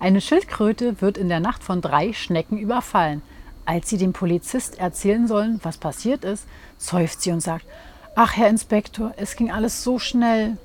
Eine Schildkröte wird in der Nacht von drei Schnecken überfallen. Als sie dem Polizist erzählen sollen, was passiert ist, seufzt sie und sagt, Ach, Herr Inspektor, es ging alles so schnell.